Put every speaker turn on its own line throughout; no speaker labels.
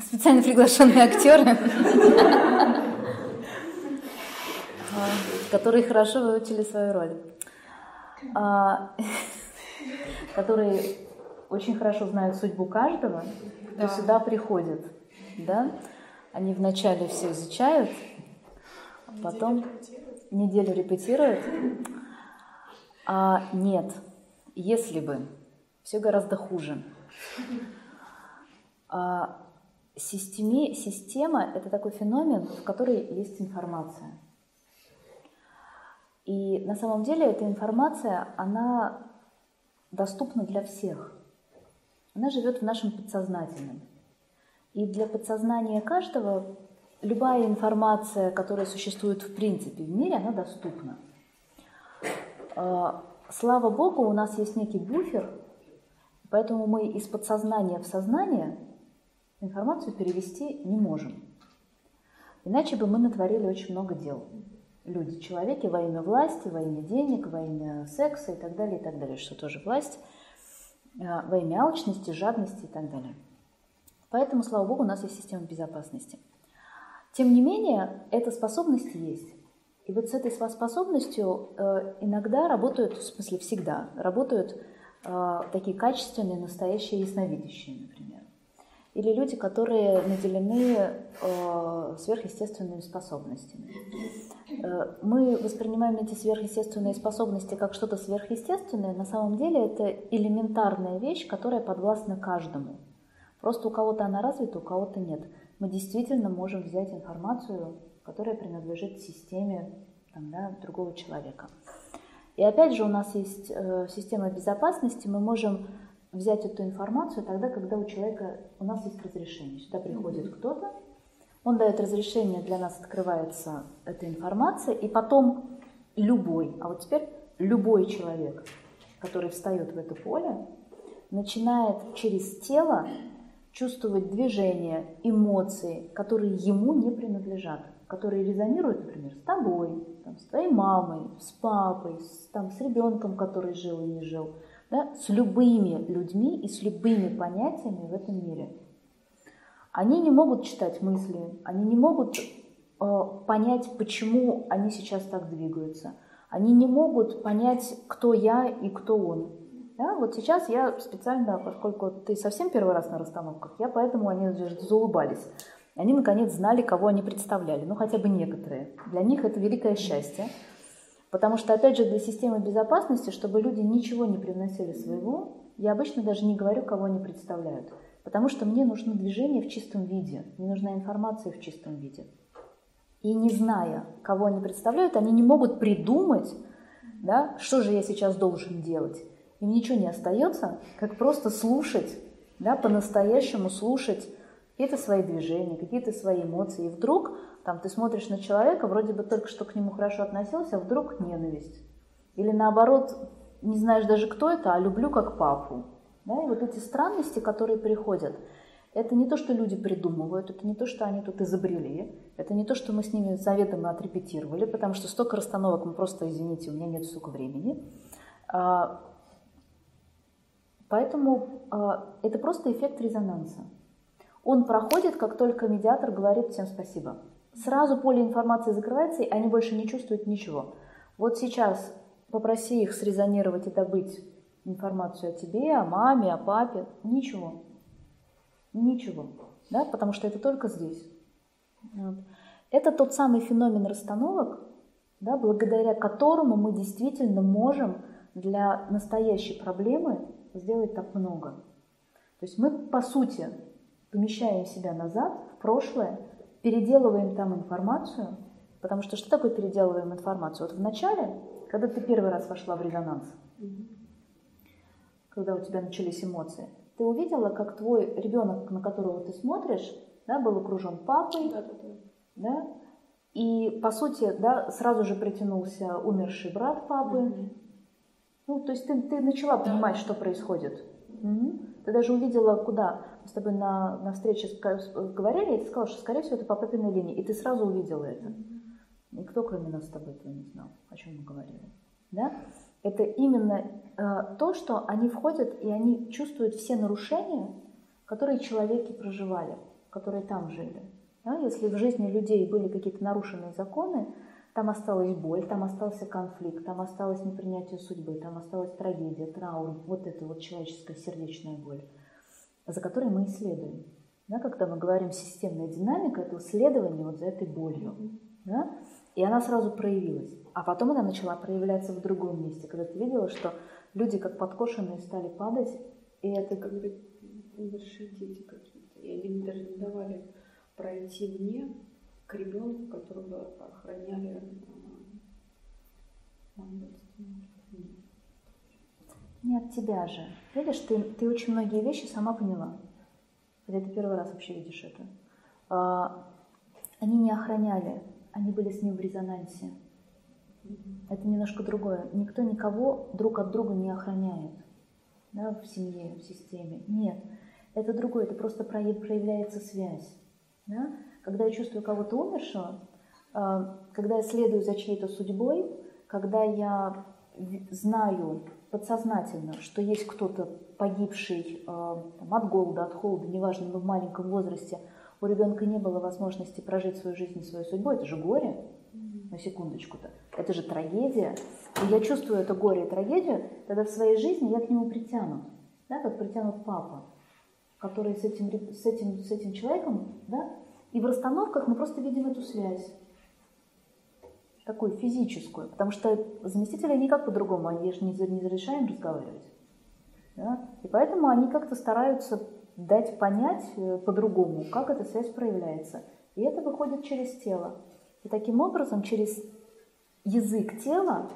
Специально приглашенные актеры.
Актеры, которые хорошо выучили свою роль. А, которые очень хорошо знают судьбу каждого, кто да. сюда приходит. Да? Они вначале все изучают, а потом неделю репетируют. А нет, если бы, все гораздо хуже. А, системе, система – это такой феномен, в которой есть информация. И на самом деле эта информация, она доступна для всех. Она живет в нашем подсознательном. И для подсознания каждого любая информация, которая существует в принципе в мире, она доступна. А, слава Богу, у нас есть некий буфер, поэтому мы из подсознания в сознание информацию перевести не можем. Иначе бы мы натворили очень много дел. Люди, человеки во имя власти, во имя денег, во имя секса и так далее, и так далее, что тоже власть, а, во имя алчности, жадности и так далее. Поэтому, слава богу, у нас есть система безопасности. Тем не менее, эта способность есть. И вот с этой способностью э, иногда работают, в смысле всегда, работают э, такие качественные, настоящие ясновидящие, например. Или люди, которые наделены э, сверхъестественными способностями. Мы воспринимаем эти сверхъестественные способности как что-то сверхъестественное. На самом деле это элементарная вещь, которая подвластна каждому. Просто у кого-то она развита, у кого-то нет. Мы действительно можем взять информацию, которая принадлежит системе там, да, другого человека. И опять же у нас есть э, система безопасности, мы можем взять эту информацию тогда, когда у человека, у нас есть разрешение. Сюда приходит mm-hmm. кто-то, он дает разрешение, для нас открывается эта информация, и потом любой, а вот теперь любой человек, который встает в это поле, начинает через тело чувствовать движения, эмоции, которые ему не принадлежат, которые резонируют, например, с тобой, там, с твоей мамой, с папой, с, там, с ребенком, который жил и не жил, да, с любыми людьми и с любыми понятиями в этом мире. Они не могут читать мысли, они не могут э, понять, почему они сейчас так двигаются. Они не могут понять, кто я и кто он. Да? Вот сейчас я специально, поскольку ты совсем первый раз на расстановках, я поэтому они заулыбались. Они наконец знали, кого они представляли, ну хотя бы некоторые. Для них это великое счастье, потому что, опять же, для системы безопасности, чтобы люди ничего не привносили своего, я обычно даже не говорю, кого они представляют, потому что мне нужно движение в чистом виде, мне нужна информация в чистом виде. И не зная, кого они представляют, они не могут придумать, да, что же я сейчас должен делать. Им ничего не остается, как просто слушать, да, по-настоящему слушать какие-то свои движения, какие-то свои эмоции. И вдруг там ты смотришь на человека, вроде бы только что к нему хорошо относился, а вдруг ненависть. Или наоборот, не знаешь даже кто это, а люблю как папу. Да? И вот эти странности, которые приходят, это не то, что люди придумывают, это не то, что они тут изобрели, это не то, что мы с ними заведомо отрепетировали, потому что столько расстановок мы просто, извините, у меня нет столько времени. А, Поэтому э, это просто эффект резонанса. Он проходит, как только медиатор говорит всем спасибо. Сразу поле информации закрывается, и они больше не чувствуют ничего. Вот сейчас попроси их срезонировать и добыть информацию о тебе, о маме, о папе. Ничего. Ничего. Да? Потому что это только здесь. Вот. Это тот самый феномен расстановок, да, благодаря которому мы действительно можем для настоящей проблемы сделать так много. То есть мы, по сути, помещаем себя назад, в прошлое, переделываем там информацию, потому что что такое переделываем информацию? Вот в начале, когда ты первый раз вошла в резонанс, когда у тебя начались эмоции, ты увидела, как твой ребенок, на которого ты смотришь, да, был окружен папой, да, да, да. да, и по сути, да, сразу же притянулся умерший брат папы, mm-hmm. Ну, то есть ты, ты начала понимать, что происходит. Угу. Ты даже увидела, куда. Мы с тобой на, на встрече говорили, и ты сказала, что, скорее всего, это по папиной линии. И ты сразу увидела это. Никто, кроме нас с тобой, этого не знал, о чем мы говорили. Да? Это именно э, то, что они входят и они чувствуют все нарушения, которые человеки проживали, которые там жили. Да? Если в жизни людей были какие-то нарушенные законы, там осталась боль, там остался конфликт, там осталось непринятие судьбы, там осталась трагедия, траур, вот эта вот человеческая сердечная боль, за которой мы исследуем. Да, когда мы говорим системная динамика, это исследование вот за этой болью. Да? И она сразу проявилась. А потом она начала проявляться в другом месте, когда ты видела, что люди как подкошенные стали падать, и это
как бы большие дети какие-то. И они даже не давали пройти мне к ребенку, которого охраняли
а, Не от тебя же. Видишь, ты, ты очень многие вещи сама поняла. Хотя ты первый раз вообще видишь это. А, они не охраняли, они были с ним в резонансе. Это немножко другое. Никто никого друг от друга не охраняет да, в семье, в системе. Нет, это другое, это просто проявляется связь. Да? Когда я чувствую кого-то умершего, а, когда я следую за чьей-то судьбой, когда я знаю подсознательно, что есть кто-то погибший а, там, от голода, от холода, неважно, но в маленьком возрасте, у ребенка не было возможности прожить свою жизнь и свою судьбу, это же горе, на секундочку-то, это же трагедия. И я чувствую это горе и трагедию, тогда в своей жизни я к нему притянут, да, как притянут папа, который с этим, с этим, с этим человеком, да, и в расстановках мы просто видим эту связь, такую физическую, потому что заместители никак по-другому, они же не, не разрешаем разговаривать. Да? И поэтому они как-то стараются дать понять э, по-другому, как эта связь проявляется. И это выходит через тело. И таким образом, через язык тела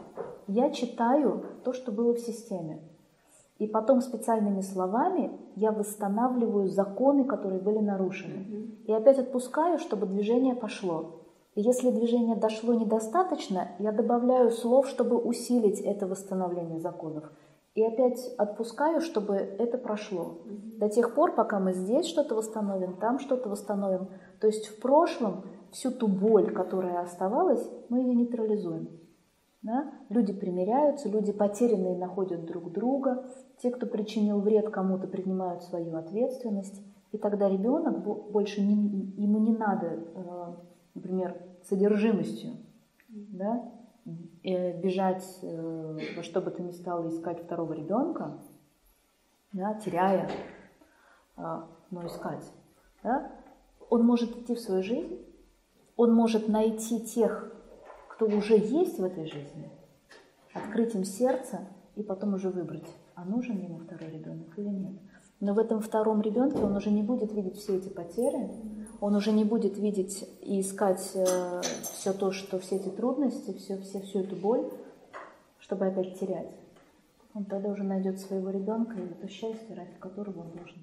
я читаю то, что было в системе. И потом специальными словами я восстанавливаю законы, которые были нарушены. Mm-hmm. И опять отпускаю, чтобы движение пошло. И если движение дошло недостаточно, я добавляю слов, чтобы усилить это восстановление законов. И опять отпускаю, чтобы это прошло. Mm-hmm. До тех пор, пока мы здесь что-то восстановим, там что-то восстановим. То есть в прошлом всю ту боль, которая оставалась, мы ее нейтрализуем. Да? Люди примиряются, люди потерянные находят друг друга, те, кто причинил вред кому-то, принимают свою ответственность, и тогда ребенок больше не, ему не надо, э, например, содержимостью да, э, бежать э, во что бы то ни стало искать второго ребенка, да, теряя, но искать. Да? Он может идти в свою жизнь, он может найти тех, кто уже есть в этой жизни, открыть им сердце и потом уже выбрать, а нужен ему второй ребенок или нет. Но в этом втором ребенке он уже не будет видеть все эти потери, он уже не будет видеть и искать э, все то, что все эти трудности, все, все, всю эту боль, чтобы опять терять. Он тогда уже найдет своего ребенка и то счастье, ради которого он должен